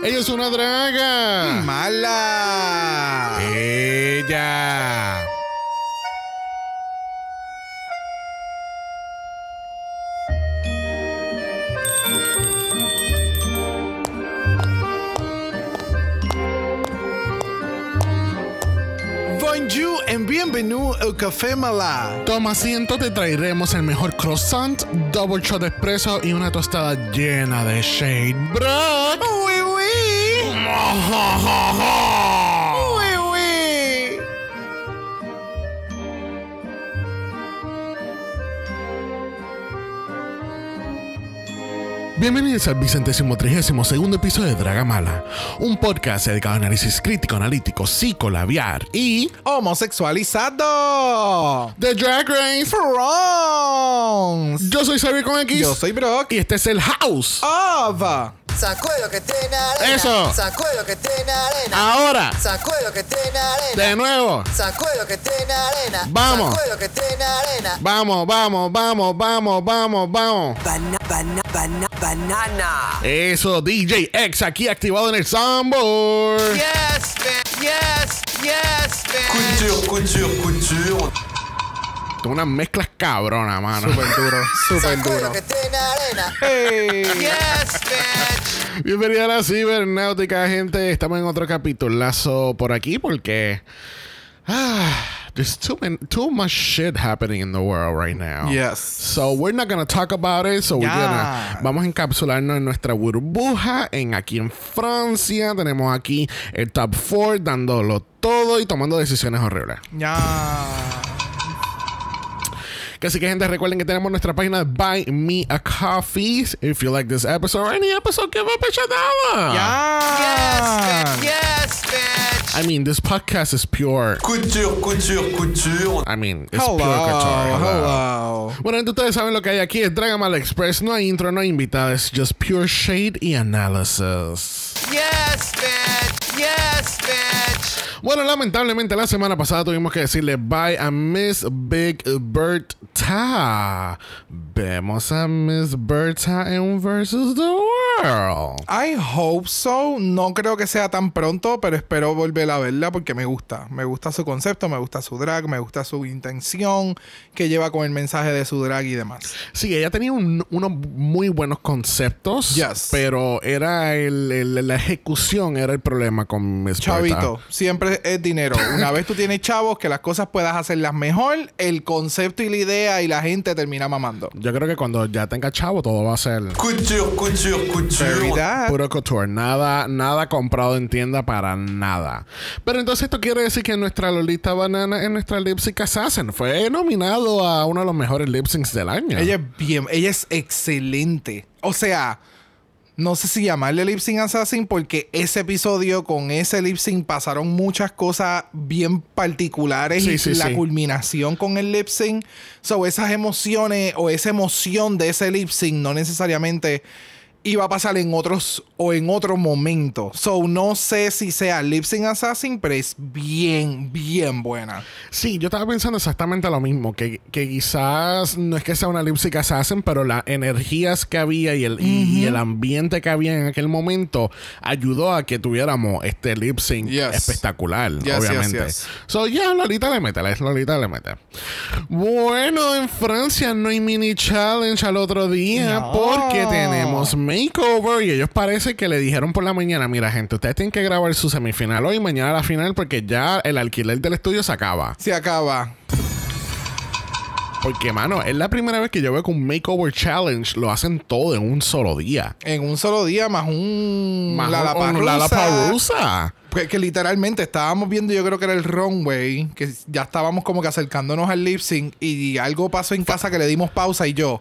Ella es una draga. Mala. Ella. Bonjour and bienvenue au Café Mala. Toma asiento, te traeremos el mejor croissant, double shot de espresso y una tostada llena de shade bread. Oui, oui. Bienvenidos al vicentésimo trigésimo segundo episodio de Dragamala, un podcast dedicado a análisis crítico, analítico, psicolabiar y Homosexualizado. The Drag Race. France. Yo soy Xavier con X Yo soy Brock. y este es el House. Of. Sacuelo que tiene arena. Eso. Sacuelo que tiene arena. Ahora, Sacuelo que tiene arena. de nuevo. Sacuelo que tiene arena. Vamos. Sacuelo que tiene arena. Vamos, vamos, vamos, vamos, vamos, vamos. Bana, bana, bana, banana. Eso, DJ X aquí activado en el soundboard. Yes, man. Yes, yes, man. Couture, couture, couture. Unas mezclas cabronas, mano. Súper duro. Súper duro. Arena. Hey. Yes, man. Bienvenida a la cibernáutica, gente. Estamos en otro capitulazo por aquí porque. Ah, there's too, man- too much shit happening in the world right now. Yes. So we're not gonna talk about it. So we're Ya. gonna, vamos a encapsularnos en nuestra burbuja. En aquí en Francia tenemos aquí el top 4 dándolo todo y tomando decisiones horribles. Ya. Que así que gente recuerden que tenemos nuestra página de Buy Me a Coffee. If you like this episode or any episode, give up a shot dollar. Ya. Yes, man. I mean, this podcast is pure. Couture, couture, couture. I mean, it's Hello. pure couture. Hello. Hello. Bueno, entonces ustedes saben lo que hay aquí. Es Dragamal Express. No hay intro, no hay invitada. Es just pure shade y analysis. Yes, man. Yes, man. Bueno, lamentablemente la semana pasada tuvimos que decirle bye a Miss Big Bertha. Vemos a Miss Bertha en Versus the World. I hope so. No creo que sea tan pronto, pero espero volver a verla porque me gusta. Me gusta su concepto, me gusta su drag, me gusta su intención que lleva con el mensaje de su drag y demás. Sí, ella tenía un- unos muy buenos conceptos, Yes. pero era el, el- la ejecución era el problema con Miss Chavito, Bertha. siempre es dinero. Una vez tú tienes chavos, que las cosas puedas hacerlas mejor, el concepto y la idea y la gente termina mamando. Yo creo que cuando ya tenga chavo todo va a ser Couture, couture, couture. Puro couture, nada, nada comprado en tienda para nada. Pero entonces esto quiere decir que nuestra Lolita Banana en nuestra Lip Sync Assassin fue nominado a uno de los mejores lip syncs del año. Ella es bien, ella es excelente. O sea, no sé si llamarle lip sync assassin porque ese episodio con ese lip sync pasaron muchas cosas bien particulares Sí, y sí, la sí. culminación con el lip sync. So, esas emociones o esa emoción de ese lip sync no necesariamente iba a pasar en otros o en otro momento. So, no sé si sea lip sync assassin, pero es bien, bien buena. Sí, yo estaba pensando exactamente lo mismo, que, que quizás no es que sea una lip sync assassin, pero las energías que había y el, y- y el ambiente que había en aquel momento ayudó a que tuviéramos este lip sync Yes. espectacular, Yes, obviamente. yes, yes. So, ya, Lolita le mete, Lolita le mete. Bueno, en Francia no hay mini challenge al otro día No. porque tenemos makeover y ellos parece que le dijeron por la mañana, mira gente, ustedes tienen que grabar su semifinal hoy y mañana la final porque ya el alquiler del estudio se acaba. Se acaba. Porque, mano, es la primera vez que yo veo que un makeover challenge lo hacen todo en un solo día. En un solo día, más un Más Lollapalooza. un. Pues que literalmente estábamos viendo, yo creo que era el runway, que ya estábamos como que acercándonos al lip sync y algo pasó en casa que le dimos pausa y yo,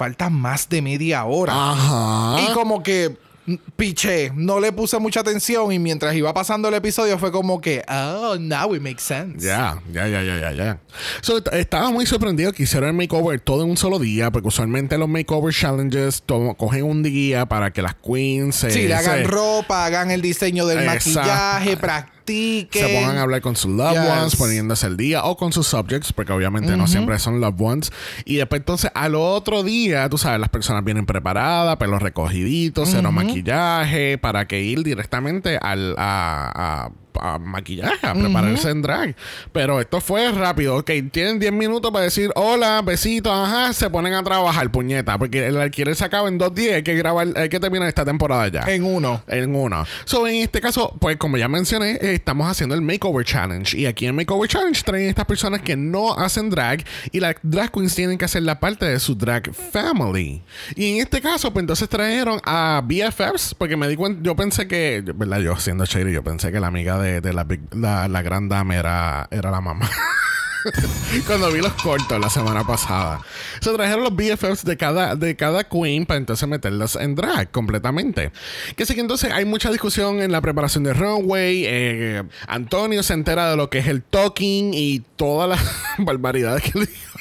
falta más de media hora. Ajá. Y como que mm, piché, no le puse mucha atención y mientras iba pasando el episodio fue como que, oh, now it makes sense. Ya, ya, ya, ya, ya, ya. So, estaba muy sorprendido que hicieron el makeover todo en un solo día, porque usualmente los makeover challenges cogen un día para que las queens se... Sí, le hagan se- ropa, hagan el diseño del Exacto. maquillaje, practiquen practiquen. se pongan a hablar con sus loved Yes. ones, poniéndose al día, o con sus subjects, porque obviamente no siempre son loved ones. Y después, entonces, al otro día, tú sabes, las personas vienen preparadas, pelos recogiditos, cero maquillaje, para que ir directamente al, a, a- a maquillaje, a prepararse en drag. Pero esto fue rápido, ok, tienen 10 minutos para decir hola, besitos, ajá, se ponen a trabajar, puñeta, porque el alquiler se acaba en dos días, hay que grabar, hay que terminar esta temporada ya. En uno. En uno. So, en este caso, pues como ya mencioné, eh, estamos haciendo el Makeover Challenge. Y aquí en Makeover Challenge traen estas personas que no hacen drag y las drag queens tienen que hacer la parte de su drag family. Y en este caso, pues entonces trajeron a BFFs, porque me di cuenta, yo pensé que, ¿verdad? Yo siendo shady, yo pensé que la amiga de, de la, la, la gran dama era, era la mamá. Cuando vi los cortos la semana pasada. Se trajeron los BFFs de cada, de cada queen para entonces meterlos en drag completamente. Que sí que entonces hay mucha discusión en la preparación de runway. eh, Antonio se entera de lo que es el talking y todas las barbaridades que le dijo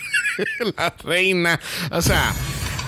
la reina. O sea,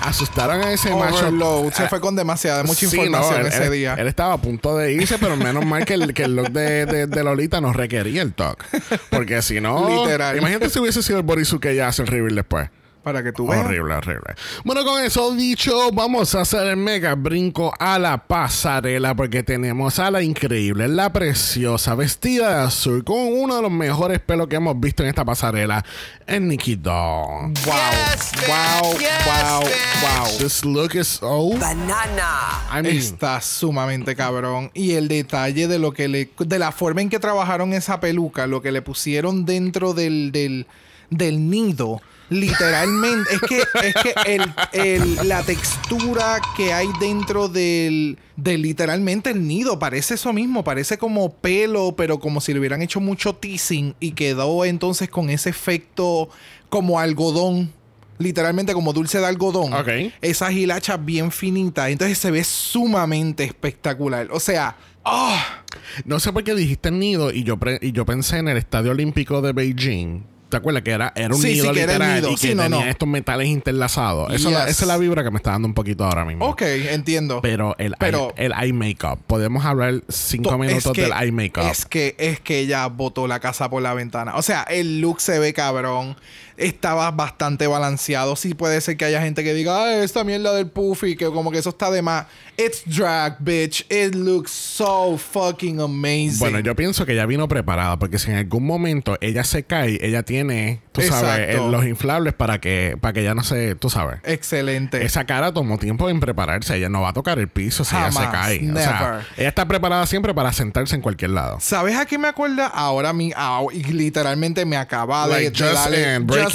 asustaron a ese macho. Overload. Se Ah, fue con demasiada, mucha Sí, información no, él- ese él- día. Él estaba a punto de irse, pero menos mal que el, que el look de, de- de Lolita no requería el talk. Porque si no. Literal. Imagínate si hubiese sido el bodysuit que ella hace el reveal después. Para que tú veas. Horrible, horrible. Bueno, con eso dicho, vamos a hacer el mega brinco a la pasarela porque tenemos a la increíble, la preciosa, vestida de azul, con uno de los mejores pelos que hemos visto en esta pasarela, en Nikki Doll. Wow. Yes, bitch. wow. Yes, wow. bitch. Wow. This look is so... Banana. I mean, Está sumamente cabrón. Y el detalle de lo que le. de la forma en que trabajaron esa peluca, lo que le pusieron dentro del, del, del nido. Literalmente, es que, es que el, el- la textura que hay dentro del, del literalmente el nido parece eso mismo, parece como pelo, pero como si le hubieran hecho mucho teasing y quedó entonces con ese efecto como algodón, literalmente como dulce de algodón Ok. esa hilacha bien finita. Entonces se ve sumamente espectacular. O sea, ¡ah! no sé por qué dijiste el nido y yo, pre- y yo pensé en el Estadio Olímpico de Beijing. ¿Te acuerdas que era, era un Sí, nido sí, que era el literal nido. y que Sí, no, tenía no. estos metales interlazados? Eso la- Yes. esa es la vibra que me está dando un poquito ahora mismo. ok, entiendo. Pero el, Pero- eye, el eye makeup. Podemos hablar cinco To- minutos del eye makeup. Es que, es que ella botó la casa por la ventana. O sea, el look se ve cabrón. Estaba bastante balanceado. Sí puede ser que haya gente que diga, esta mierda del puffy, que como que eso está de más. It's drag, bitch. It looks so fucking amazing. Bueno, yo pienso que ella vino preparada porque si en algún momento ella se cae, ella tiene, tú sabes, Exacto. eh, los inflables para que, para que ella no se, tú sabes. Excelente. Esa cara tomó tiempo en prepararse. Ella no va a tocar el piso si ella se cae. O sea, Never. ella está preparada siempre para sentarse en cualquier lado. ¿Sabes a qué me acuerda? Ahora mi, y literalmente me acaba de, Like de just darle- in, breaking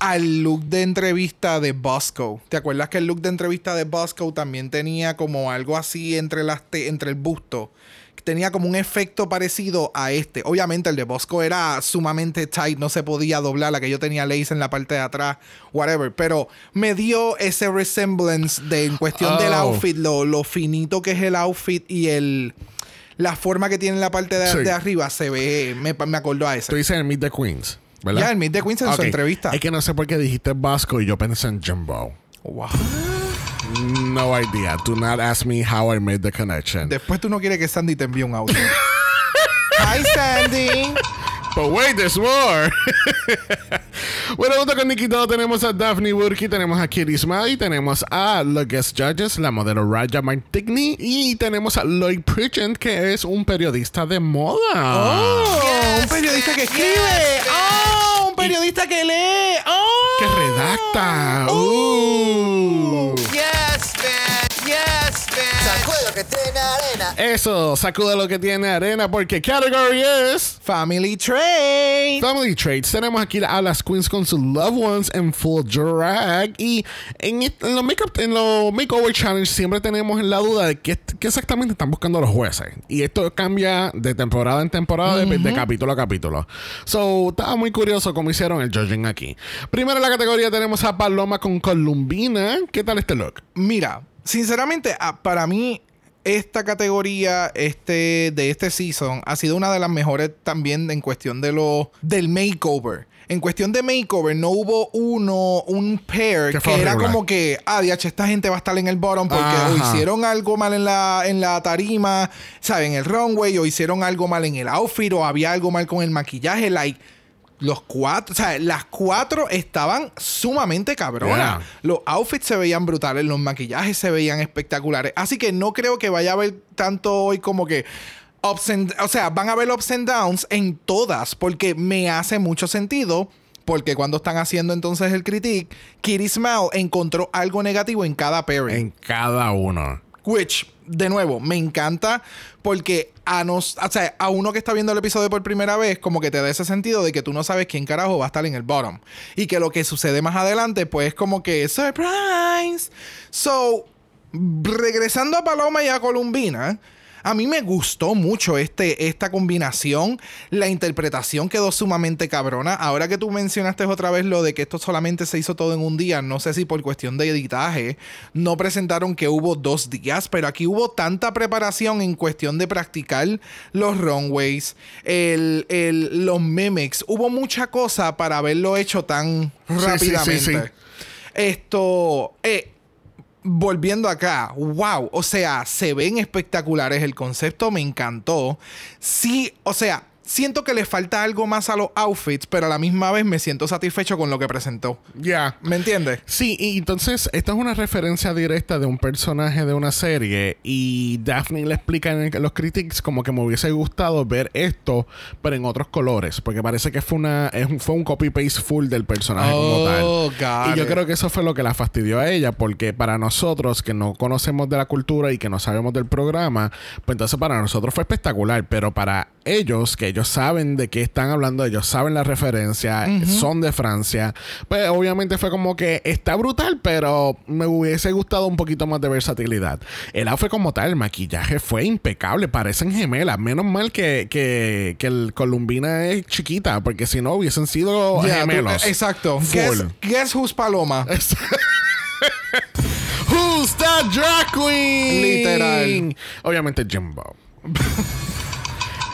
al look de entrevista de Bosco. ¿Te acuerdas que el look de entrevista de Bosco también tenía como algo así entre las entre el busto? Tenía como un efecto parecido a este. Obviamente el de Bosco era sumamente tight, no se podía doblar, la que yo tenía lace en la parte de atrás, whatever. Pero me dio ese resemblance de en cuestión del Oh. outfit, lo, lo finito que es el outfit y el la forma que tiene en la parte de, Sí. de arriba se ve, me, me acordó a Tú ese. dices Meet the Queens, ¿verdad? Ya, el Meet the Queens en su entrevista. Es que no sé por qué dijiste Vasco y yo pensé en Jumbo. Wow. No idea. Do not ask me how I made the connection. Después tú no quieres que Sandy te envíe un audio. Hi Sandy. But wait, there's more. bueno, junto con Nikki Doll tenemos a Daphne Burki, tenemos a Kitty Smiley, tenemos a los guest judges, la modelo Raja Martigny y tenemos a Lloyd Pritchett, que es un periodista de moda. Oh, Yes, un periodista que escribe. Yes, Oh, un periodista que lee. Oh. Que redacta. Uh. Yes, que tiene arena. Eso, sacude lo que tiene arena porque category es Family Trade. Family Traits. Tenemos aquí a las queens con sus loved ones en full drag y en, los makeup, en los makeover challenge siempre tenemos la duda de qué, qué exactamente están buscando los jueces y esto cambia de temporada en temporada, de, de capítulo a capítulo. So estaba muy curioso cómo hicieron el judging aquí. Primero en la categoría tenemos a Paloma con Columbina. ¿Qué tal este look? Mira, sinceramente, ah, para mí, esta categoría este, de este season ha sido una de las mejores también en cuestión de lo, del makeover. en cuestión de makeover, no hubo uno, un pair Que era como que, ah, DH, esta gente va a estar en el bottom porque Ajá. o hicieron algo mal en la, en la tarima, ¿saben? En el runway, o hicieron algo mal en el outfit, o había algo mal con el maquillaje, like. Los cuatro, o sea, las cuatro estaban sumamente cabronas. Yeah. Los outfits se veían brutales, los maquillajes se veían espectaculares. Así que no creo que vaya a haber tanto hoy como que. Ups and- o sea, van a haber ups and downs en todas, porque me hace mucho sentido. Porque cuando están haciendo entonces el critique, Kitty Smile encontró algo negativo en cada pairing. En cada uno. Which, de nuevo, me encanta porque a, nos, o sea, a uno que está viendo el episodio por primera vez, como que te da ese sentido de que tú no sabes quién carajo va a estar en el bottom. Y que lo que sucede más adelante, pues como que surprise. So, regresando a Paloma y a Columbina. A mí me gustó mucho este, esta combinación. La interpretación quedó sumamente cabrona. Ahora que tú mencionaste otra vez lo de que esto solamente se hizo todo en un día, no sé si por cuestión de editaje no presentaron que hubo dos días, pero aquí hubo tanta preparación en cuestión de practicar los runways, el, el- los mimics. Hubo mucha cosa para haberlo hecho tan Sí, sí, sí, rápidamente. sí. Esto, eh, volviendo acá, wow, o sea, se ven espectaculares, el concepto me encantó. Sí, o sea, siento que le falta algo más a los outfits, pero a la misma vez me siento satisfecho con lo que presentó. Ya. ¿Me entiendes? Sí, y entonces esta es una referencia directa de un personaje de una serie y Daphne le explica en el- los critiques como que me hubiese gustado ver esto, pero en otros colores, porque parece que fue una es un- fue un copy paste full del personaje como tal. Oh, Y yo it. creo que eso fue lo que la fastidió a ella, porque para nosotros que no conocemos de la cultura y que no sabemos del programa, pues entonces para nosotros fue espectacular, pero para ellos, que ellos saben de qué están hablando, ellos saben la referencia, son de Francia, pues obviamente fue como que está brutal, pero me hubiese gustado un poquito más de versatilidad. El outfit como tal, el maquillaje fue impecable, parecen gemelas, menos mal que, que, que el Columbina es chiquita, porque si no hubiesen sido tú- gemelos. exacto. Full. Guess, guess who's Paloma? Who's that drag queen? Literal. Obviamente Jimbo.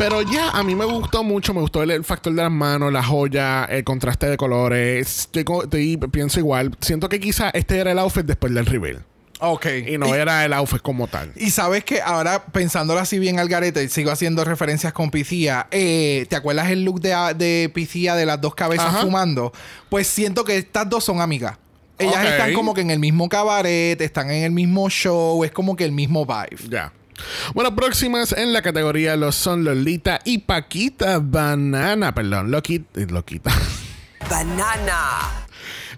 Pero ya, a mí me gustó mucho, me gustó el, el factor de las manos, la joya, el contraste de colores. Co- estoy- pienso igual. Siento que quizá este era el outfit después del reveal. Ok. Y no era el outfit como tal. Y sabes que ahora, pensándolo así bien al garete, sigo haciendo referencias con Picia. Eh, ¿Te acuerdas el look de, de Picia de las dos cabezas Ajá. fumando? Pues siento que estas dos son amigas. Ellas están como que en el mismo cabaret, están en el mismo show, es como que el mismo vibe. Ya. Bueno, próximas en la categoría lo son Lolita y Paquita Banana. Perdón, Loquita. Loquita. Banana.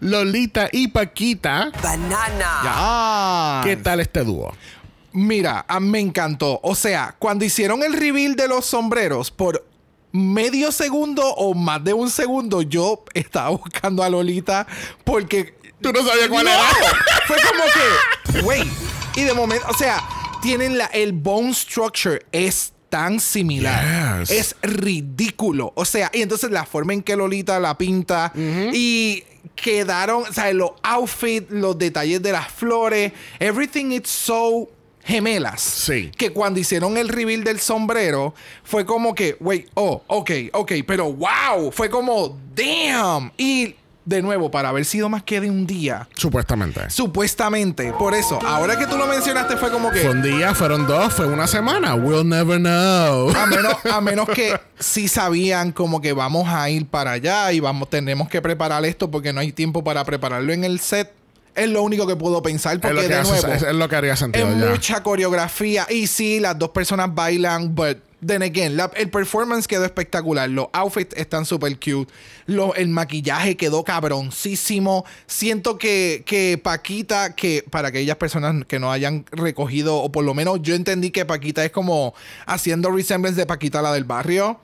Lolita y Paquita. Banana. ¿Qué tal este dúo? Mira, a- me encantó. O sea, cuando hicieron el reveal de los sombreros por medio segundo o más de un segundo, yo estaba buscando a Lolita porque Tú no sabías cuál No. era. Fue como que, wait. Y de momento, o sea, tienen la, el bone structure es tan similar. Yes. Es ridículo. O sea, y entonces la forma en que Lolita la pinta y quedaron, o sea, los outfits, los detalles de las flores, everything is so gemelas. Sí. Que cuando hicieron el reveal del sombrero, fue como que, wait, oh, ok, ok, pero wow, fue como, damn. Y de nuevo, para haber sido más que de un día, Supuestamente. Supuestamente. Por eso, ahora que tú lo mencionaste fue como que... Fue un día, fueron dos, fue una semana. We'll never know. A menos, a menos que sí sabían como que vamos a ir para allá y vamos, tenemos que preparar esto porque no hay tiempo para prepararlo en el set. Es lo único que puedo pensar es, porque lo que de hace- nuevo es- es lo que haría sentido es ya. mucha coreografía y sí, las dos personas bailan, but then again, la- el performance quedó espectacular, los outfits están súper cute, lo- el maquillaje quedó cabroncísimo. Siento que, que Paquita, que para aquellas personas que no hayan recogido, o por lo menos yo entendí que Paquita es como haciendo resemblance de Paquita la del barrio.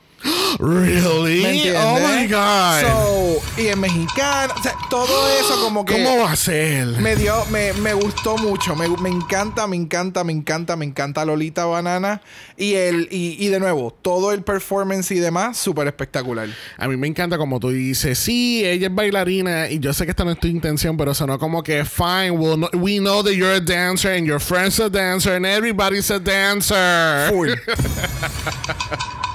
Really? Oh my God. So, y en mexicano, o sea, todo eso como que ¿Cómo va a ser? me dio, me, me gustó mucho. Me, me encanta, me encanta, me encanta, me encanta Lolita Banana. Y el, y, y de nuevo, todo el performance y demás, súper espectacular. A mí me encanta como tú dices, sí, ella es bailarina y yo sé que esta no es tu intención, pero sonó como que, fine, we'll know- we know that you're a dancer and your friend's a dancer and everybody's a dancer. Full.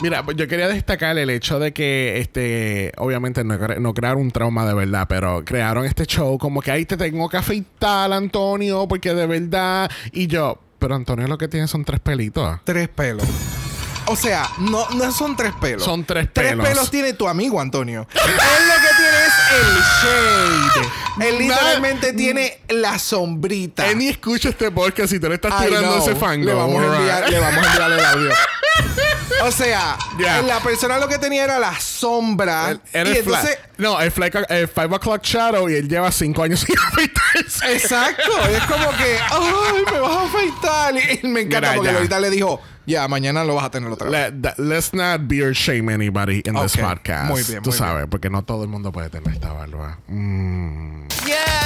Mira, pues yo quería destacar el hecho de que, este, obviamente no, cre- no crearon un trauma de verdad, pero crearon este show como que ahí te tengo que afeitar, Antonio, porque de verdad. Y yo, pero Antonio lo que tiene son tres pelitos. Tres pelos. O sea, no, no son tres pelos. Son tres Tres pelos. pelos tiene tu amigo, Antonio. Él lo que tiene es el shade. Él literalmente tiene la sombrita. Él ni escucha este podcast si tú le estás tirando ese fango. Le vamos, a enviar, le vamos a enviar el audio. O sea, la persona lo que tenía era la sombra. Era y el entonces, No, el, Five O'Clock Shadow y él lleva cinco años sin afeitarse. exacto. Es como que, ay, me vas a afeitar. Y me encanta Mira, porque ya. ahorita le dijo, ya, mañana lo vas a tener otra vez. Let- that- let's not beard shame anybody in this podcast. Muy bien, Tú muy sabes, porque no todo el mundo puede tener esta barba. Mm,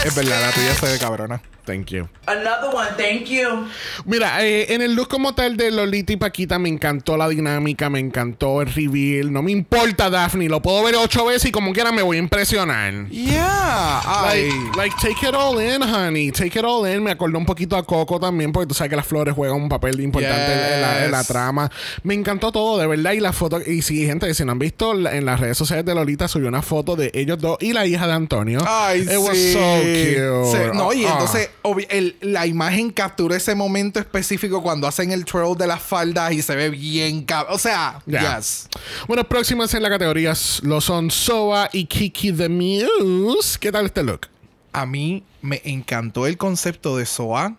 Es verdad, la tuya se ve cabrona. thank you. Another one, thank you. Mira, eh, en el look como tal de Lolita y Paquita me encantó la dinámica, me encantó el reveal. No me importa, Daphne, lo puedo ver ocho veces y como quiera me voy a impresionar. Yeah. Ay. Like, like, take it all in, honey. Take it all in. Me acordó un poquito a Coco también, porque tú sabes que las flores juegan un papel importante en, la, en la trama. Me encantó todo, de verdad. Y la foto, y sí, gente, si no han visto en las redes sociales de Lolita, subió una foto de ellos dos y la hija de Antonio. Ay, It was sí. so cute. Sí, no, y Ah. entonces el- la imagen captura ese momento específico cuando hacen el twirl de las faldas y se ve bien O sea, Ya. yes. Bueno, próximas en la categoría lo son Soa y Kiki the Muse. ¿Qué tal este look? A mí me encantó el concepto de Soa.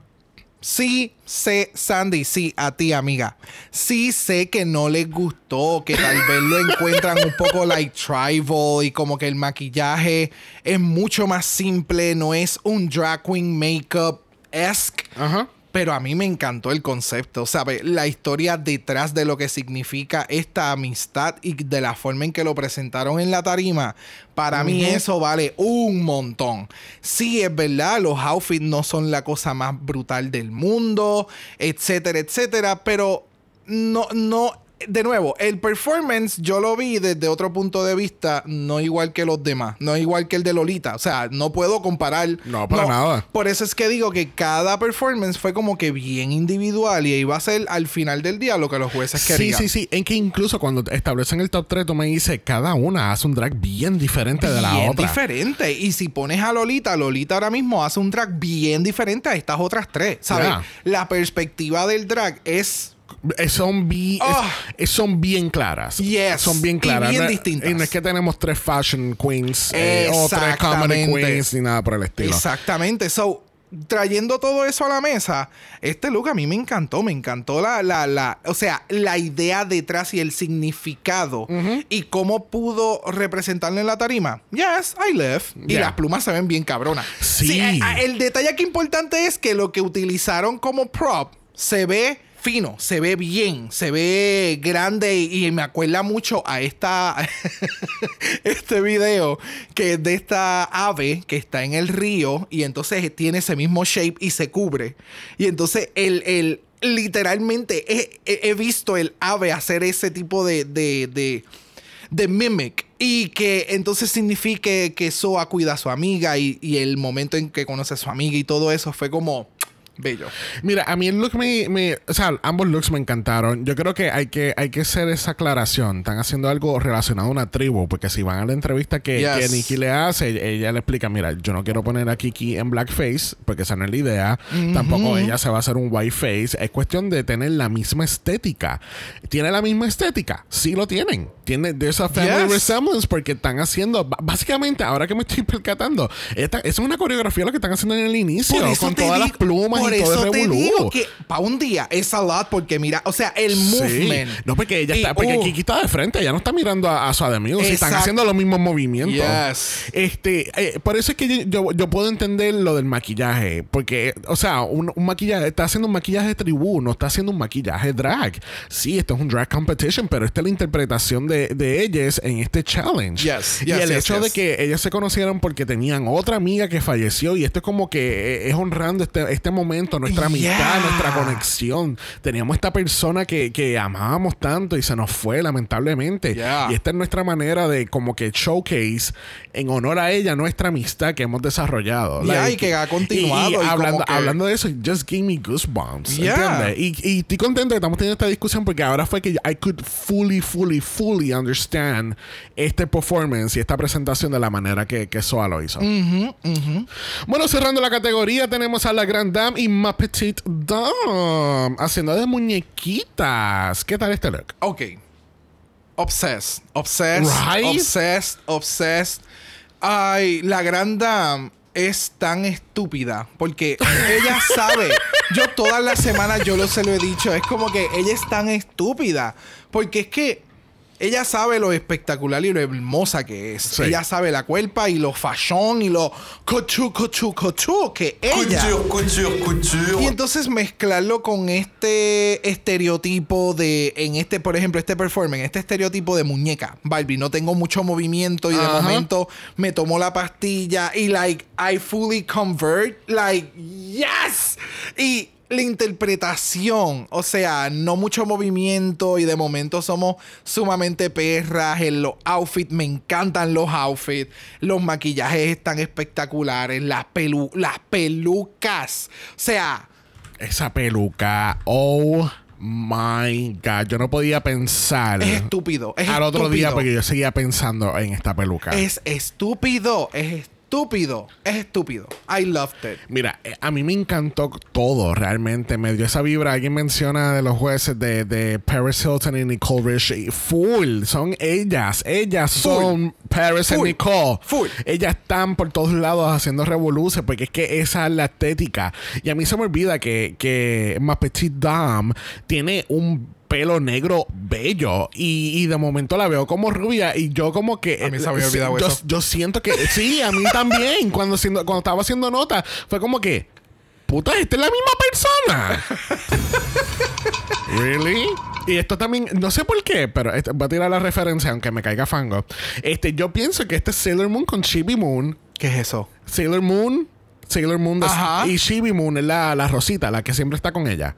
Sí, sé, Sandy, sí, a ti, amiga. Sí, sé que no les gustó, que tal vez lo encuentran un poco like tribal y como que el maquillaje es mucho más simple, no es un drag queen makeup-esque. Ajá. Pero a mí me encantó el concepto, ¿sabes? La historia detrás de lo que significa esta amistad y de la forma en que lo presentaron en la tarima. Para mí eso vale un montón. Sí, es verdad, los outfits no son la cosa más brutal del mundo, etcétera, etcétera, pero no, no, de nuevo, el performance yo lo vi desde otro punto de vista, no igual que los demás, no igual que el de Lolita. O sea, no puedo comparar. No, para nada. Por eso es que digo que cada performance fue como que bien individual y iba a ser al final del día lo que los jueces Sí, querían. sí, sí. En que incluso cuando establecen el top 3, tú me dices, cada una hace un drag bien diferente de la bien otra. diferente. Y si pones a Lolita, Lolita ahora mismo hace un drag bien diferente a estas otras tres. ¿Sabes? Yeah. La perspectiva del drag es. Eh, Son, bi- Ah. es- son bien claras. Yes. Son bien Y claras. bien No- distintas. Y no es que tenemos tres fashion queens eh, o tres comedy queens ni nada por el estilo. Exactamente. So, trayendo todo eso a la mesa, este look a mí me encantó. Me encantó la, la, la, o sea, la idea detrás y el significado y cómo pudo representarlo en la tarima. Yes, I live. Y las plumas se ven bien cabronas. Sí. a- a- el detalle aquí importante es que lo que utilizaron como prop se ve fino, se ve bien, se ve grande y, me acuerda mucho a esta este video que es de esta ave que está en el río y entonces tiene ese mismo shape y se cubre. Y entonces el, el literalmente he, visto el ave hacer ese tipo de, de, de, mimic. Y que entonces signifique que Soa cuida a su amiga y el momento en que conoce a su amiga y todo eso fue como bello. Mira, a mí el look me, me- O sea, ambos looks me encantaron. Yo creo que hay que, hay que hacer esa aclaración. Están haciendo algo relacionado a una tribu. Porque si van a la entrevista que, Yes. que Nikki le hace, ella, ella le explica: Mira, yo no quiero poner a Kiki en blackface. Porque esa no es la idea. Tampoco ella se va a hacer un whiteface. Es cuestión de tener la misma estética. ¿Tiene la misma estética? Sí lo tienen. Tiene there's a family Yes. resemblance. Porque están haciendo. Básicamente, ahora que me estoy percatando, esta, es una coreografía lo que están haciendo en el inicio. Con todas las plumas por y todo eso el te digo que para un día es a lot porque mira, o sea, el Sí. movement. No, porque ella Y, está, porque uh, Kiki está de frente, ella no está mirando a, a su y están haciendo los mismos movimientos. Yes. Este, eh, por eso es que yo, yo, puedo entender lo del maquillaje, porque, o sea, un, un maquillaje, está haciendo un maquillaje de tribu, no está haciendo un maquillaje drag. Sí, esto es un drag competition, pero esta es la interpretación de, de ellas en este challenge. Yes, y yes, el yes, hecho de que ellas se conocieron porque tenían otra amiga que falleció, y esto es como que eh, es honrando este, este momento momento, nuestra Yeah. amistad, nuestra conexión. Teníamos esta persona que, que amábamos tanto y se nos fue, lamentablemente. Yeah. Y esta es nuestra manera de como que showcase en honor a ella nuestra amistad que hemos desarrollado. Yeah, y que ha continuado, y como hablando, que- hablando de eso, just gave me goosebumps. Yeah. ¿Entiendes? Y, y estoy contento que estamos teniendo esta discusión porque ahora fue que I could fully, fully, fully understand este performance y esta presentación de la manera que, que Soa lo hizo. Bueno, cerrando la categoría, tenemos a la Grand Dame y Ma Petite Dame haciendo de muñequitas. ¿Qué tal este look? Ok. Obsessed. Obsessed. Right? Obsessed. Obsessed. Ay, la gran dame es tan estúpida porque ella sabe. Yo todas las semanas yo lo se lo he dicho. Es como que ella es tan estúpida porque es que ella sabe lo espectacular y lo hermosa que es. Sí. Ella sabe la cuerpa y lo fashion y lo cochu, cochu, cochu que ella. Couture, couture, couture. Y entonces mezclarlo con este estereotipo de, en este, por ejemplo, este performance, este estereotipo de muñeca. Barbie, no tengo mucho movimiento y de Ajá. momento me tomo la pastilla y like, I fully convert, like, yes. Y la interpretación, o sea, no mucho movimiento y de momento somos sumamente perras en los outfits, me encantan los outfits, los maquillajes están espectaculares, las, pelu las pelucas, o sea, Esa peluca. Oh my God. Yo no podía pensar es estúpido, es al otro día porque yo seguía pensando en esta peluca. Es estúpido, es estúpido, es estúpido. I loved it. Mira, eh, a mí me encantó todo, realmente. Me dio esa vibra. Alguien menciona de los jueces de, de Paris Hilton y Nicole Richie. Full. Son ellas. Ellas son Paris y. Nicole. Full. Ellas están por todos lados haciendo revoluciones porque es que esa es la estética. Y a mí se me olvida que, que Ma Petite Dame tiene un pelo negro bello y, y de momento la veo como rubia y yo como que A mí se me había olvidado yo, eso. yo siento que sí, a mí también cuando siendo, cuando estaba haciendo nota fue como que puta, esta es la misma persona. really? Y esto también, no sé por qué, pero este- voy a tirar la referencia aunque me caiga fango. Este, yo pienso que este es Sailor Moon con Chibi Moon. ¿Qué es eso? Sailor Moon, Sailor Moon de- y Chibi Moon es la, la rosita, la que siempre está con ella.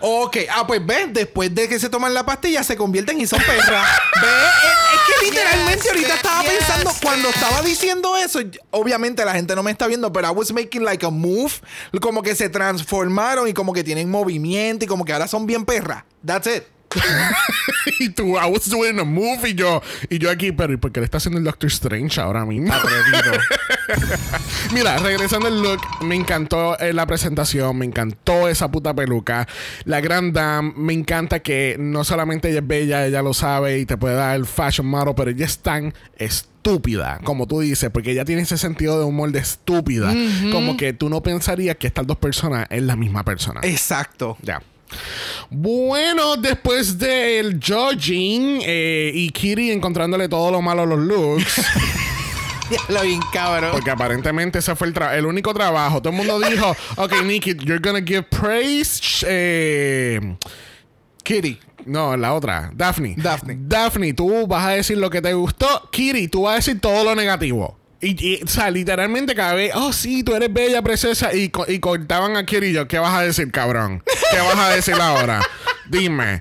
Ok, ah, pues ves, después de que se toman la pastilla se convierten y son perras. Ve, es, es que literalmente Yes, ahorita estaba yes, pensando, cuando estaba diciendo eso, obviamente la gente no me está viendo, pero I was making like a move, como que se transformaron y como que tienen movimiento y como que ahora son bien perras. That's it. y tú, I was doing a movie y yo, y yo aquí, pero ¿y por qué le está haciendo el Doctor Strange ahora mismo? Mira, regresando al look, me encantó eh, la presentación, me encantó esa puta peluca. La Grand Dame, me encanta que no solamente ella es bella, ella lo sabe y te puede dar el fashion model, pero ella es tan estúpida, como tú dices, porque ella tiene ese sentido de humor de estúpida. Como que tú no pensarías que estas dos personas es la misma persona. Exacto. Ya. Bueno, después del judging eh, y Kiri encontrándole todo lo malo a los looks, Lo bien cabrón. porque aparentemente ese fue el, único trabajo. Todo el mundo dijo, ok, Nikki, you're gonna give praise. Eh, Kitty. no, la otra, Daphne. Daphne. Daphne, tú vas a decir lo que te gustó. Kiri, tú vas a decir todo lo negativo. Y, y, o sea, literalmente cada vez, oh sí, tú eres bella, preciosa. Y, co- y cortaban a Kiri y yo, ¿qué vas a decir, cabrón? ¿Qué vas a decir ahora? Dime.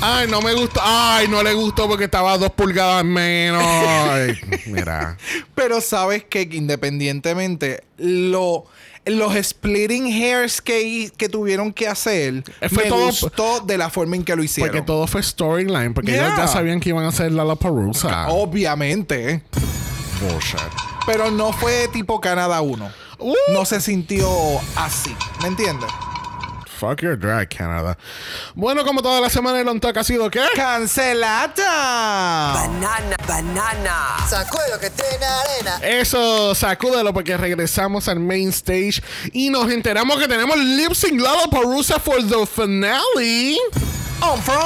Ay, no me gustó. Ay, no le gustó porque estaba dos pulgadas menos. Ay, mira. Pero sabes que independientemente, lo, los splitting hairs que, que tuvieron que hacer, Eh, fue me todo- gustó de la forma en que lo hicieron. Porque todo fue storyline. Porque ellos ya sabían que iban a hacer la Parusa. Obviamente. Bullshit. Pero no fue tipo Canadá 1. Uh. No se sintió así. ¿Me entiendes? Fuck your drag, Canada. Bueno, como toda la semana el on talk ha sido ¿qué? ¡Cancelada! banana, banana, Sacude lo que tiene arena. Eso, sacúdelo porque regresamos al main stage y nos enteramos que tenemos lip sync Lollapalooza for the finale. On France.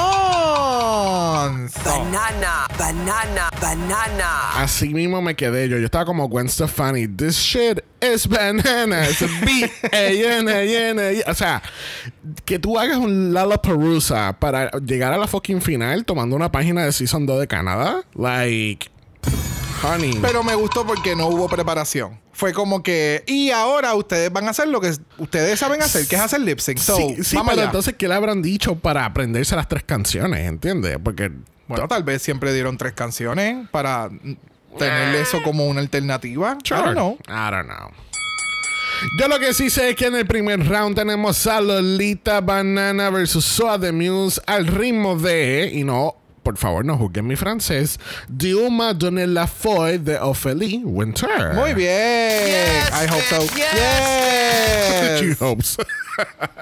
banana, banana, banana. Así mismo me quedé yo. Yo estaba como Gwen Stefani. This shit is bananas. B-A-N-A-N-A. O sea, que tú hagas un Lollapalooza para llegar a la fucking final tomando una página de Season 2 de Canadá. Like... Honey. Pero me gustó porque no hubo preparación. Fue como que. Y ahora ustedes van a hacer lo que ustedes saben hacer, que es hacer lip sync. So, sí, sí, vamos pero allá. entonces, ¿qué le habrán dicho para aprenderse las tres canciones? ¿Entiendes? Porque. Bueno, tal vez siempre dieron tres canciones para tener eso como una alternativa. I don't know. I don't know. Yo lo que sí sé es que en el primer round tenemos a Lolita Banana versus Soa de Muse al ritmo de, y no, por favor no juzguen mi francés, Diuma Donne la Foy de Ophélie Winter. Muy bien. I hope so. Yes. She hopes.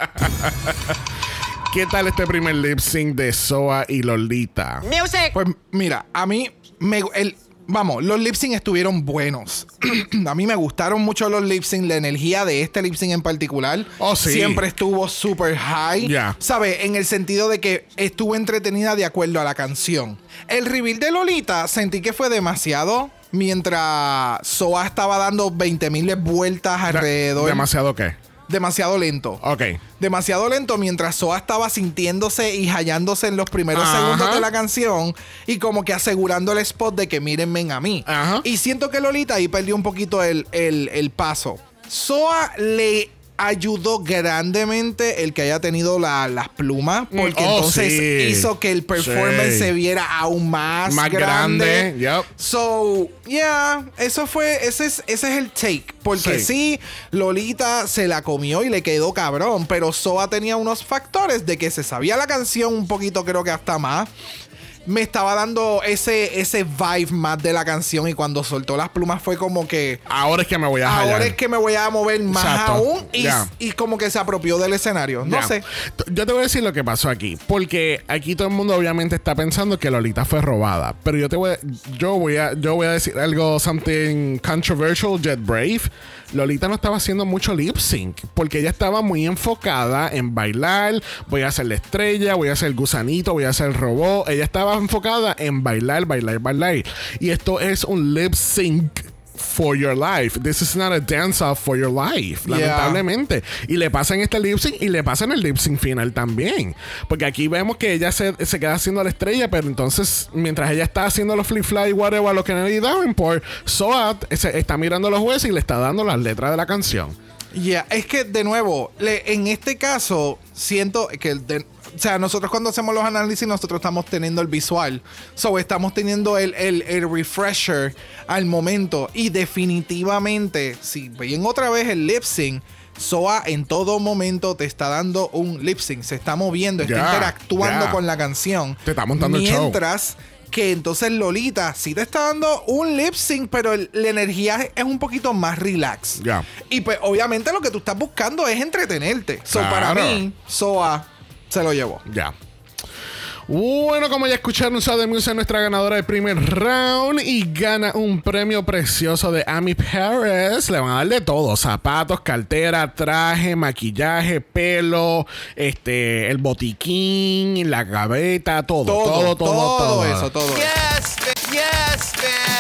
¿Qué tal este primer lip sync de Soa y Lolita? Music. Pues mira, a mí me el vamos, los lip sync estuvieron buenos. a mí me gustaron mucho los lip sync, la energía de este lip sync en particular. Oh, sí. Siempre estuvo super high. Ya. ¿Sabe? En el sentido de que estuvo entretenida de acuerdo a la canción. El reveal de Lolita sentí que fue demasiado mientras Soa estaba dando 20 mil vueltas alrededor. ¿Demasiado qué? Demasiado lento. Ok. Demasiado lento mientras Soa estaba sintiéndose y hallándose en los primeros Ajá. segundos de la canción y como que asegurando el spot de que mírenme a mí. Ajá. Y siento que Lolita ahí perdió un poquito el, el- el paso. Soa le ayudó grandemente el que haya tenido la- las plumas porque Mm, oh, entonces sí. hizo que el performance Sí. se viera aún más, Más grande. grande, yep. So, yeah, eso fue, ese es, ese es el take. Porque Sí. sí. Lolita se la comió y le quedó cabrón, pero Soa tenía unos factores de que se sabía la canción un poquito, creo que hasta más. Me estaba dando ese, ese vibe más de la canción y cuando soltó las plumas fue como que... Ahora es que me voy a Ahora hallar. es que me voy a mover más Exacto. aún y, y como que se apropió del escenario. No sé. Yo te voy a decir lo que pasó aquí. Porque aquí todo el mundo obviamente está pensando que Lolita fue robada. Pero yo te voy a, yo voy a, yo voy a decir algo, something controversial, Jet Brave. Lolita no estaba haciendo mucho lip sync. Porque ella estaba muy enfocada en bailar. Voy a ser la estrella, voy a ser el gusanito, voy a ser el robot. Ella estaba enfocada en bailar, bailar, bailar. Y esto es un lip sync. For your life. This is not a dance off for your life. Yeah. Lamentablemente. Y le pasa en este lip sync y le pasa en el lip sync final también. Porque aquí vemos que ella se, se queda haciendo la estrella, pero entonces, mientras ella está haciendo los flip fly, whatever, lo que Nelly Davenport, Soat se- está mirando a los jueces y le está dando las letras de la canción. Ya, es que de nuevo, le- en este caso, siento que el de- o sea, nosotros cuando hacemos los análisis, nosotros estamos teniendo el visual. So, estamos teniendo el, el- el refresher al momento. Y definitivamente, si ven otra vez el lip sync, Soa en todo momento te está dando un lip sync. Se está moviendo, está interactuando con la canción. Te está montando el show. Mientras que entonces Lolita sí te está dando un lip sync, pero el- la energía es un poquito más relax. Ya. Y pues obviamente lo que tú estás buscando es entretenerte. So para mí, Soa se lo llevó. Ya. Bueno, como ya escucharon, Soa de Muse es nuestra ganadora del primer round y gana un premio precioso de Amy Paris. Le van a dar de todo: zapatos, cartera, traje, maquillaje, pelo, este, el botiquín, la gaveta, todo, todo, todo, todo, eso, todo. Yes, bitch. Yes, bitch.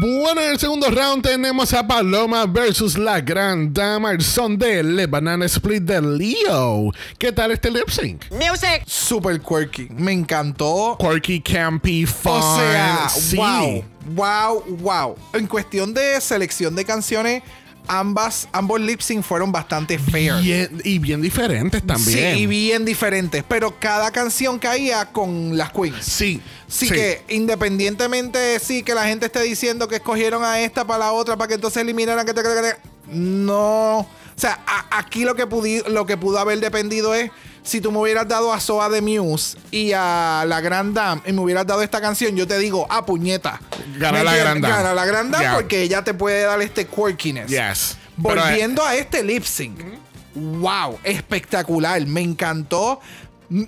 Bueno, en el segundo round tenemos a Paloma versus la Gran Dama, el son de Le Banana Split de Leo. ¿Qué tal este lip sync? Music. Super quirky. Me encantó. Quirky, campy, fun. O sea, sí. wow, wow, wow. En cuestión de selección de canciones, ambas, ambos lip sync fueron bastante fair. Bien- y bien diferentes también. Sí, y bien diferentes. Pero cada canción caía con las queens. Sí. Sí, que independientemente, sí, que la gente esté diciendo que escogieron a esta para la otra para que entonces eliminaran que te, que No. O sea, a- aquí lo que, pudi- lo que pudo haber dependido es si tú me hubieras dado a Soa de Muse y a la Grand Dame y me hubieras dado esta canción, yo te digo, ah, puñeta. Gana ¿Me la? Grand Dame. Gana la Grand Dame Ya. porque ella te puede dar este quirkiness. Yes. Pero, eh, Volviendo a este lip sync. Wow, espectacular. Me encantó.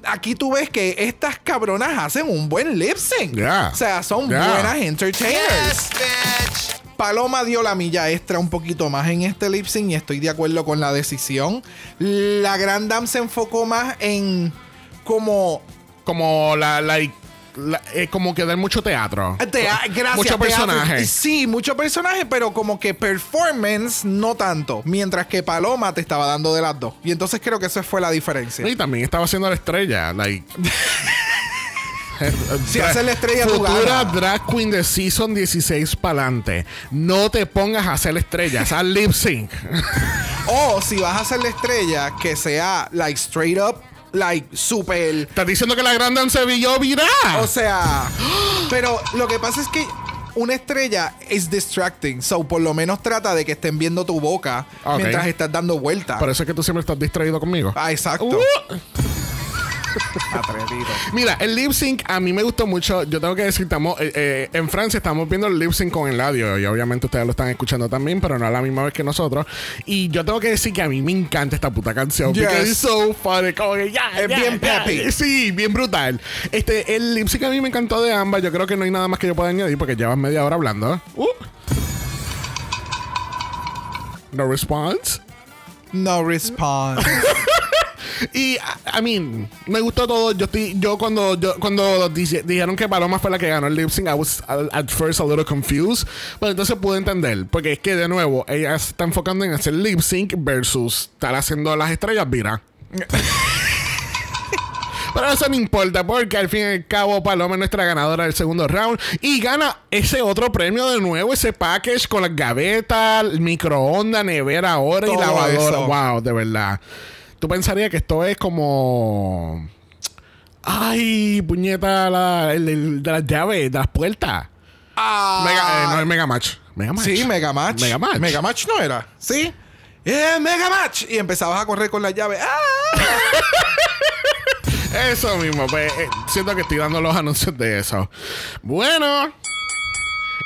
Aquí tú ves que estas cabronas hacen un buen lip sync. Yeah. O sea, son Yeah. buenas entertainers. Yes, bitch. Paloma dio la milla extra un poquito más en este lip sync y estoy de acuerdo con la decisión. La Grand Dame se enfocó más en como como la, like, la- eh, como que dar mucho teatro. Tea- gracias. Mucho personaje. Sí, mucho personaje, pero como que performance no tanto. Mientras que Paloma te estaba dando de las dos. Y entonces creo que esa fue la diferencia. Y también estaba haciendo la estrella. Like, Si haces la estrella, Futura drag queen de season 16 para adelante. No te pongas a hacer estrellas, haz lip sync. O si vas a hacer la estrella, que sea like straight up, like super. Estás diciendo que la grande se vio viral. O sea, pero lo que pasa es que una estrella es distracting. So, por lo menos trata de que estén viendo tu boca mientras estás dando vueltas. Por eso es que tú siempre estás distraído conmigo. Ah, exacto. Uh. Atrevido. Mira, el lip sync a mí me gustó mucho. Yo tengo que decir, estamos eh, eh, en Francia estamos viendo el lip sync con el audio y obviamente ustedes lo están escuchando también, pero no a la misma vez que nosotros. Y yo tengo que decir que a mí me encanta esta puta canción. Yes. Porque es so funny, como que ya, Es bien ya. peppy. Sí, bien brutal. Este, el lip sync a mí me encantó de ambas. Yo creo que no hay nada más que yo pueda añadir porque llevas media hora hablando. Uh. No response. No response. Y, I I mean, me gustó todo. Yo estoy, yo cuando, yo, cuando dijeron que Paloma fue la que ganó el lip sync, I was at first a little confused. Pero entonces pude entender. Porque es que, de nuevo, ella se está enfocando en hacer lip sync versus estar haciendo las estrellas, mira. Pero eso no importa porque al fin y al cabo Paloma es nuestra ganadora del segundo round y gana ese otro premio de nuevo, ese package con las gavetas, microondas, nevera ahora y lavadora. eso. Wow, de verdad. Tú pensarías que esto es como... Ay, puñeta, la, el, el de las llaves, de las puertas. Ah. Mega, eh, no es Mega Match. Mega Match. Sí, Mega Match. Mega Match. Mega Match no era. Sí. Eh, Mega Match. Y empezabas a correr con la llave. ¡Ah! Eso mismo, pues eh, siento que estoy dando los anuncios de eso. Bueno,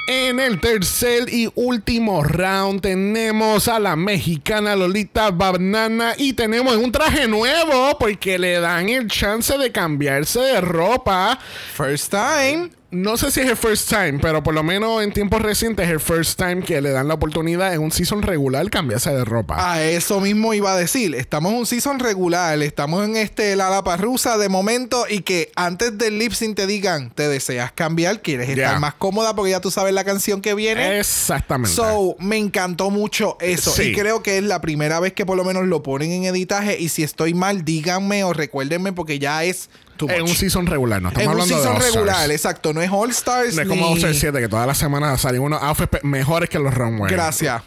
en el tercer y último round tenemos a la mexicana Lolita Banana y tenemos un traje nuevo porque le dan el chance de cambiarse de ropa. First time. No sé si es el first time, pero por lo menos en tiempos recientes es el first time que le dan la oportunidad en un season regular cambiarse de ropa. A eso mismo iba a decir. Estamos en un season regular. Estamos en este La Lapa Rusa de momento. Y que antes del lip sync te digan, te deseas cambiar, quieres estar más cómoda porque ya tú sabes la canción que viene. Exactamente. So, me encantó mucho eso. Sí. Y creo que es la primera vez que por lo menos lo ponen en editaje. Y si estoy mal, díganme o recuérdenme porque ya es too en much. un season regular, no estamos En un hablando de season regular, exacto. No es All Stars. No es como ni- All-Star 7, que todas las semanas salen unos outfits mejores que los runway. Gracias.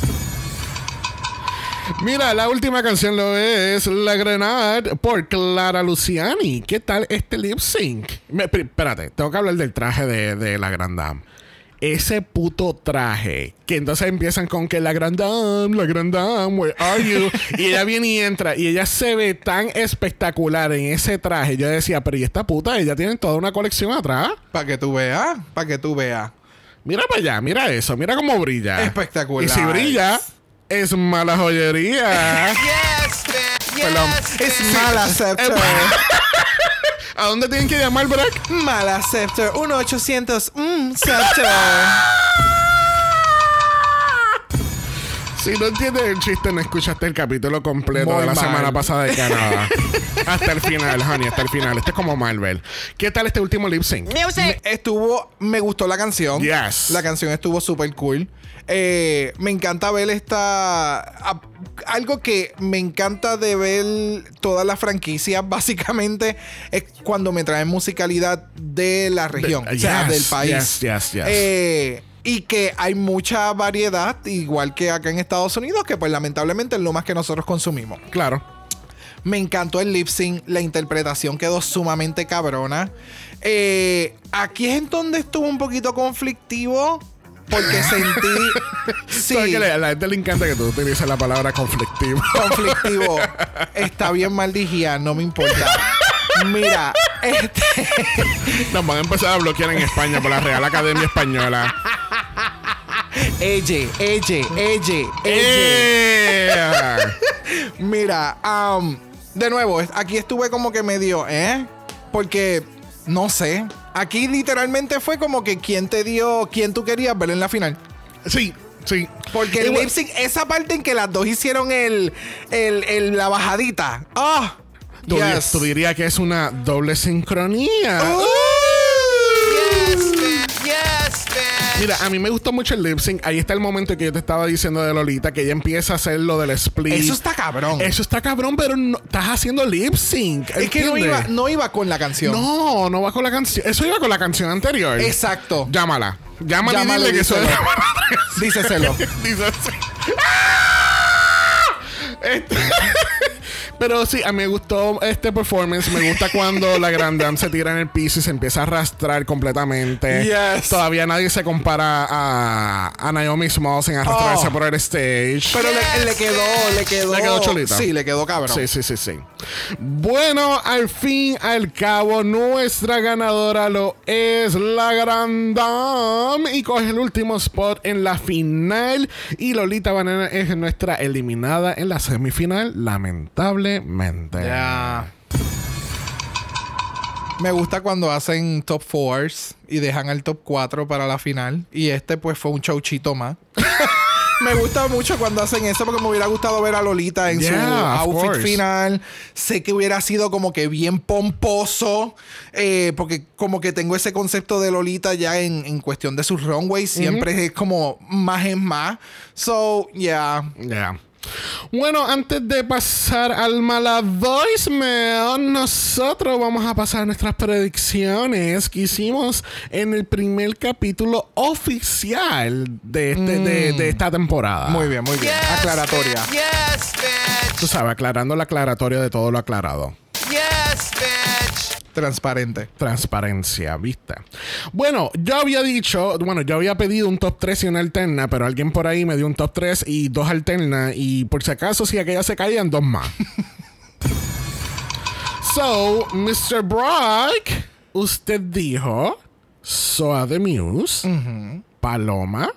Mira, la última canción lo es La Grenade por Clara Luciani. ¿Qué tal este lip sync? Me- espérate, tengo que hablar del traje de, de la Grand Dame. Ese puto traje. Que entonces empiezan con que la Grand Dame, la Grand Dame, where are you? y ella viene y entra. Y ella se ve tan espectacular en ese traje. Yo decía, pero ¿y esta puta? Ella tiene toda una colección atrás. Para que tú veas. Para que tú veas. Mira para allá, mira eso, mira cómo brilla. Espectacular. Y si brilla, es mala joyería. Yes, bitch. Perdón. Yes, Es mala. ¿A dónde tienen que llamar, Brack? mala Scepter. 1-800. Mm, Scepter. Si no entiendes el chiste, no escuchaste el capítulo completo Muy de la mal. semana pasada de Canadá. hasta el final, honey, hasta el final. Este es como Marvel. ¿Qué tal este último lip sync? Me- estuvo, me gustó la canción. Yes. La canción estuvo súper cool. Eh, me encanta ver esta. a- algo que me encanta de ver todas las franquicias, básicamente, es cuando me traen musicalidad de la región, De- o sea, yes, del país. yes, yes, yes. Eh, y que hay mucha variedad, igual que acá en Estados Unidos, que pues lamentablemente es lo más que nosotros consumimos. Claro. Me encantó el lip sync, la interpretación quedó sumamente cabrona. Eh, aquí es en donde estuvo un poquito conflictivo. Porque sentí. sí, ¿Sabes que a la gente le encanta que tú utilices la palabra conflictivo. conflictivo. Está bien mal dirigida, no me importa. Mira, este. Nos van a empezar a bloquear en España por la Real Academia Española. Ella, ella, ella, ella. ¡Eh! Mira, am, de nuevo, es- aquí estuve como que medio, ¿eh? Porque, no sé. Aquí literalmente fue como que quién te dio, quién tú querías ver en la final. Sí, sí. Porque el lip sync, esa parte en que las dos hicieron el, el, el- la bajadita. ¡Ah! Tú, di- yes. tú dirías que es una doble sincronía. Uh. Yes, bitch. Yes. Mira, a mí me gustó mucho el lip sync. Ahí está el momento que yo te estaba diciendo de Lolita, que ella empieza a hacer lo del split. Eso está cabrón. Eso está cabrón, pero no- estás haciendo lip sync. es que no iba, no iba con la canción. No, no va con la canción. Eso iba con la canción anterior. Exacto. Llámala. Llámala Llámale, y dile que eso es. Díceselo. Así. Este- Pero sí, a mí me gustó este performance. Me gusta cuando la Grand Dame se tira en el piso y se empieza a arrastrar completamente. Yes. Todavía nadie se compara a, a Naomi Smalls en arrastrarse Oh. por el stage. Pero le, le quedó, le quedó. Le quedó chulita. Sí, le quedó cabrón. Sí, sí, sí, sí. Bueno, al fin, al cabo, nuestra ganadora lo es la Grand Dame y coge el último spot en la final. Y Lolita Banana es nuestra eliminada en la semifinal, lamentablemente. Ya. Me gusta cuando hacen top fours y dejan al top 4 para la final. Y este, pues, fue un showchito más. me gusta mucho cuando hacen eso porque me hubiera gustado ver a Lolita en su Yeah, of outfit course. final. Sé que hubiera sido como que bien pomposo. eh, porque como que tengo ese concepto de Lolita ya en, en cuestión de sus runways. Siempre es como más es más. So, yeah. Ya. Bueno, antes de pasar al mala voicemail, nosotros vamos a pasar nuestras predicciones que hicimos en el primer capítulo oficial de, este, de, de esta temporada. Muy bien, muy bien. Yes, Aclaratoria. bitch. Yes, bitch. Tú sabes, aclarando la aclaratoria de todo lo aclarado. Yes, bitch. Transparente. Transparencia, ¿viste? Bueno, yo había dicho, bueno, yo había pedido un top 3 y una alterna, pero alguien por ahí me dio un top 3 y dos alternas. Y por si acaso, si aquellas se caían, dos más. so, Mr. Brock, usted dijo Soa de Muse, Paloma,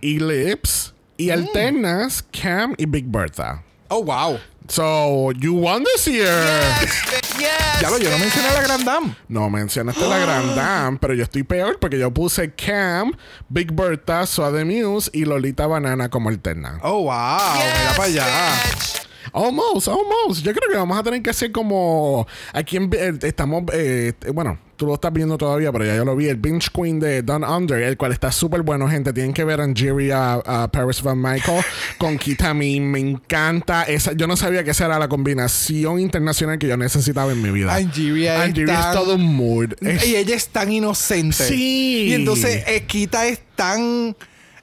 Lips, y alternas Cam y Big Bertha. Oh, wow. So, you won this year. Yes. Yes. Ya lo, yo no mencioné la Grand Dame. No mencionaste la Grand Dame, pero yo estoy peor porque yo puse Cam, Big Bertha, Soa de Muse y Lolita Banana como alterna. Oh, wow. Mira para allá. bitch. Almost, almost. Yo creo que vamos a tener que hacer como. Aquí en- eh, estamos. eh, bueno, tú lo estás viendo todavía, pero ya yo lo vi. El Binge Queen de Down Under, el cual está súper bueno, gente. Tienen que ver a Angeria a Paris Van Michael con Kitamin. Me encanta. Esa, yo no sabía que esa era la combinación internacional que yo necesitaba en mi vida. Angeria es Angeria es tan- todo un mood. Es- Y ella es tan inocente. Sí. Y entonces Equita es tan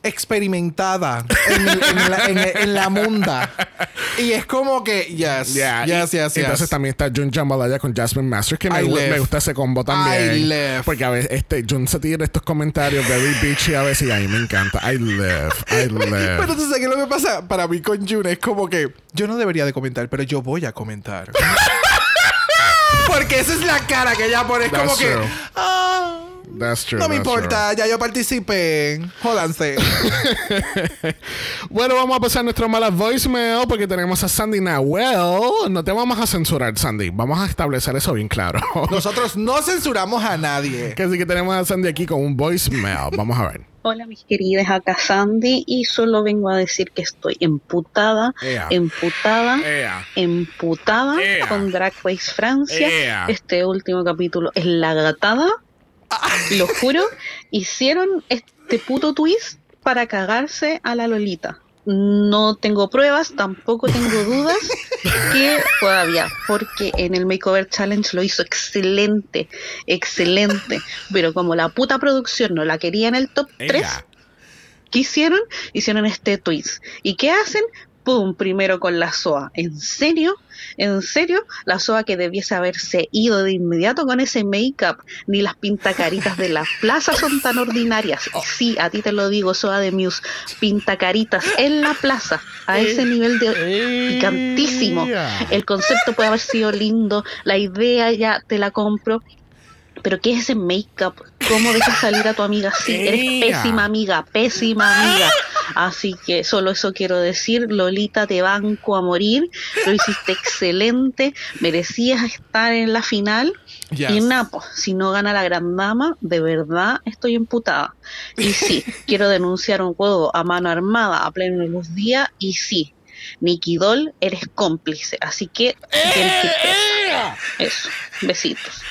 experimentada en, el- en la, en el- en la munda. Y es como que, yes, Yeah, yes, yes, yes. Entonces también está Jun Jambalaya con Jasmine Masters, que me, me gusta ese combo también. Porque a veces este, Jun se tira estos comentarios very bitchy a veces y a mí me encanta. I live, I live. Pero tú sabes que lo que pasa para mí con June es como que yo no debería de comentar, pero yo voy a comentar. Porque esa es la cara que ella pone. Es como That's que. true. "Ah, That's true. no me importa, ya yo participé. Jódanse. Bueno, vamos a pasar nuestro mala voicemail porque tenemos a Sandy Nahuel. No te vamos a censurar, Sandy. Vamos a establecer eso bien claro. Nosotros no censuramos a nadie. que sí que tenemos a Sandy aquí con un voicemail. Vamos a ver. Hola mis queridas, acá Sandy y solo vengo a decir que estoy emputada, emputada, emputada con Drag Race Francia. Este último capítulo es la gatada, lo juro. Hicieron este puto twist para cagarse a la Lolita. No tengo pruebas, tampoco tengo dudas que todavía, porque en el Makeover Challenge lo hizo excelente, excelente, pero como la puta producción no la quería en el top 3, Ea. ¿qué hicieron? Hicieron este twist. ¿Y qué hacen? ¡Pum! Primero con la SOA. ¿En serio? ¿En serio? La SOA que debiese haberse ido de inmediato con ese make-up. Ni las pintacaritas de la plaza son tan ordinarias. Sí, a ti te lo digo, SOA de Muse. Pintacaritas en la plaza. A ese nivel de picantísimo. El concepto puede haber sido lindo. La idea ya te la compro. Pero ¿qué es ese make-up? ¿Cómo dejas salir a tu amiga así? Eres pésima amiga, pésima amiga. Así que solo eso quiero decir. Lolita, te banco a morir. Lo hiciste excelente. Merecías estar en la final. Yes. Y Napo, si no gana la gran dama, de verdad estoy emputada. Y sí, quiero denunciar un juego a mano armada a pleno luz día. Y sí, Nikki Doll, eres cómplice. Así que ir presa. Eso, besitos.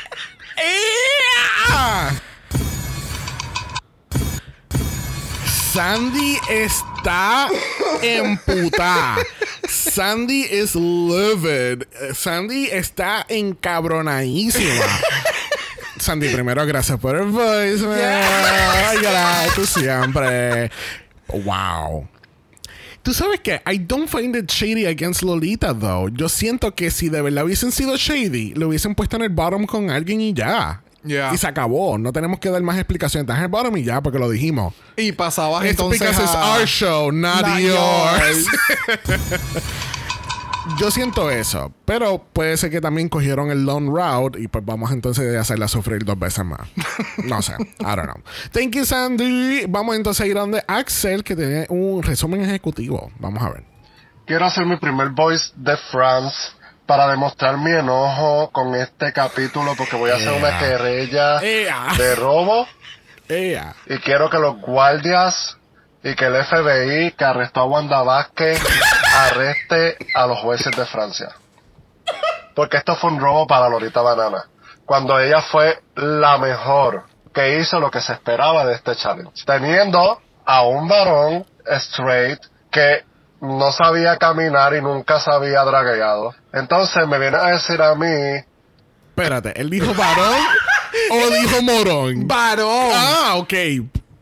Sandy está emputada. Sandy is livid. Sandy está encabronadísima. Sandy, primero, gracias por el voicemail. Ay, gracias, tú siempre. Wow. Tú sabes que I don't find it shady against Lolita, though. Yo siento que si de verdad hubiesen sido shady, lo hubiesen puesto en el bottom con alguien y ya. Yeah. Y se acabó. No tenemos que dar más explicaciones. Estás en el bottom y ya, porque lo dijimos. Y pasabas It's entonces because it's a- our show, not, Not yours. yours. Yo siento eso. Pero puede ser que también cogieron el long route y pues vamos entonces a hacerla sufrir dos veces más. No sé. I don't know. Thank you, Sandy. Vamos entonces a ir a donde Axel, que tiene un resumen ejecutivo. Vamos a ver. Quiero hacer mi primer voice de France para demostrar mi enojo con este capítulo porque voy a hacer una querella de robo y quiero que los guardias y que el FBI que arrestó a Wanda Vázquez arreste a los jueces de Francia. Porque esto fue un robo para Lolita Banana. Cuando ella fue la mejor que hizo lo que se esperaba de este challenge. Teniendo a un varón straight que no sabía caminar y nunca se había dragueado. Entonces me viene a decir a mí Espérate, ¿él dijo varón o dijo morón? ¡Varón! Ah, ok.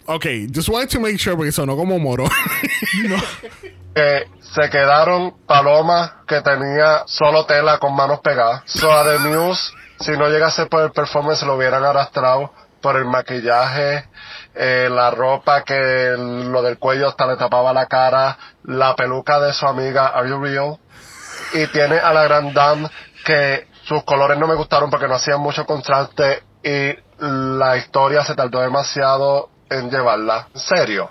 Ok, just wanted to make sure porque sonó como morón. que se quedaron palomas que tenía solo tela con manos pegadas. So a The Muse, si no llegase por el performance, lo hubieran arrastrado por el maquillaje, eh, la ropa que lo del cuello hasta le tapaba la cara, la peluca de su amiga Are You Real? Y tiene a la Grand Dame que sus colores no me gustaron porque no hacían mucho contraste y la historia se tardó demasiado en llevarla. En serio.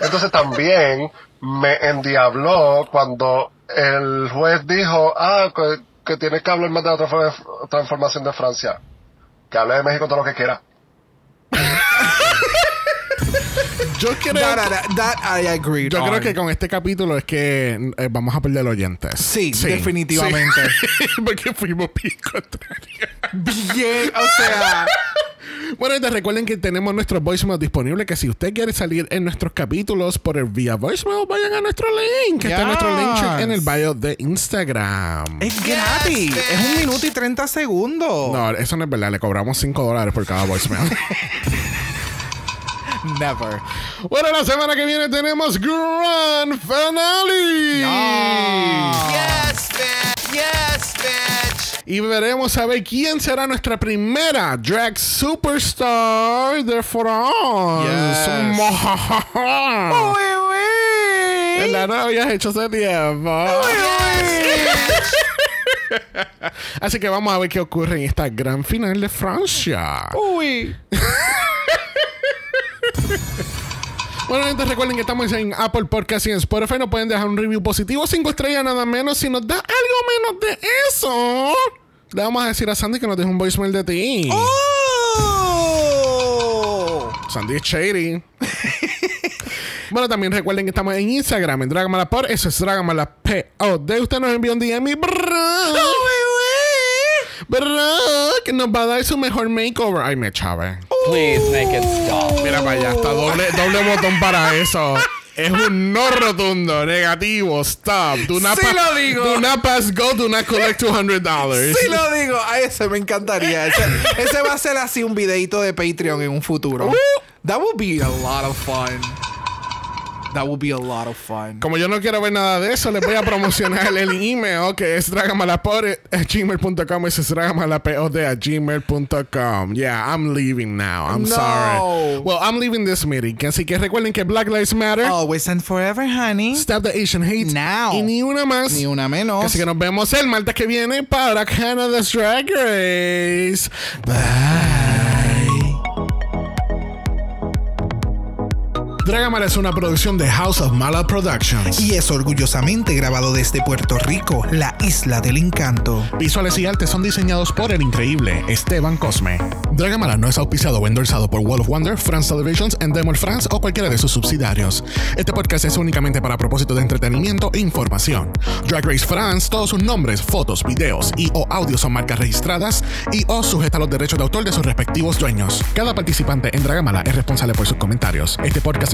Entonces también me endiabló cuando el juez dijo, ah, que, que tienes que hablar más de la transform- transformación de Francia. Que hable de México todo lo que quiera. Yo creo, That, that- that I agree. yo creo que con este capítulo es que eh, vamos a perder oyentes. Sí, definitivamente. Sí. porque fuimos bien contrarios. Bien, o sea... Bueno, y te recuerden que tenemos nuestro voicemail disponible. Que si usted quiere salir en nuestros capítulos por el vía voicemail, vayan a nuestro link. Que está en nuestro link Yes. en el bio de Instagram. Es gratis. Es un minuto y 30 segundos. No, eso no es verdad. Le cobramos 5 dólares por cada voicemail. Never. bueno, la semana que viene tenemos Grand Finale. Yes, bitch. Yes, bitch. Y veremos a ver quién será nuestra primera drag superstar de France. Yes. Uy, uy. La no habías hecho hace tiempo. Así que vamos a ver qué ocurre en esta gran final de Francia. Uy. Bueno, gente, recuerden que estamos en Apple Podcast y en Spotify. Nos pueden dejar un review positivo, cinco estrellas nada menos. Si nos da algo menos de eso, le vamos a decir a Sandy que nos deje un voicemail de ti. Oh. Sandy es shady. bueno, también recuerden que estamos en Instagram, en Dragamalapod. Eso es Dragamalapod. Usted nos envió un DM y brrr, que nos va a dar su mejor makeover. Ay, me chave. Please make it stop. Mira para allá, está doble, doble botón para eso. Es un no rotundo, negativo, stop. Do not Sí lo digo. Do not pass go, do not collect $200. Sí lo digo, a ese me encantaría. Ese, ese va a ser así un videito de Patreon en un futuro. That would be a lot of fun. That would be a lot of fun. Como yo no quiero ver nada de eso, les voy a promocionar el email que es dragamalapod@gmail.com. Ese es dragamalapod@gmail.com. Yeah, I'm leaving now. I'm No. sorry. Well, I'm leaving this meeting. Así que recuerden que Black Lives Matter. Always and forever, honey. Stop the Asian hate. Now. Y ni una más. Ni una menos. Así que nos vemos el martes que viene para Canada's Drag Race. Bye. Dragamala es una producción de House of Mala Productions. Y es orgullosamente grabado desde Puerto Rico, la isla del encanto. Visuales y artes son diseñados por el increíble Esteban Cosme. Dragamala no es auspiciado o endorsado por Wall of Wonder, France Televisions, Endemol France o cualquiera de sus subsidiarios. Este podcast es únicamente para propósito de entretenimiento e información. Drag Race France, todos sus nombres, fotos, videos y o audios son marcas registradas y o sujeta a los derechos de autor de sus respectivos dueños. Cada participante en Dragamala es responsable por sus comentarios. Este podcast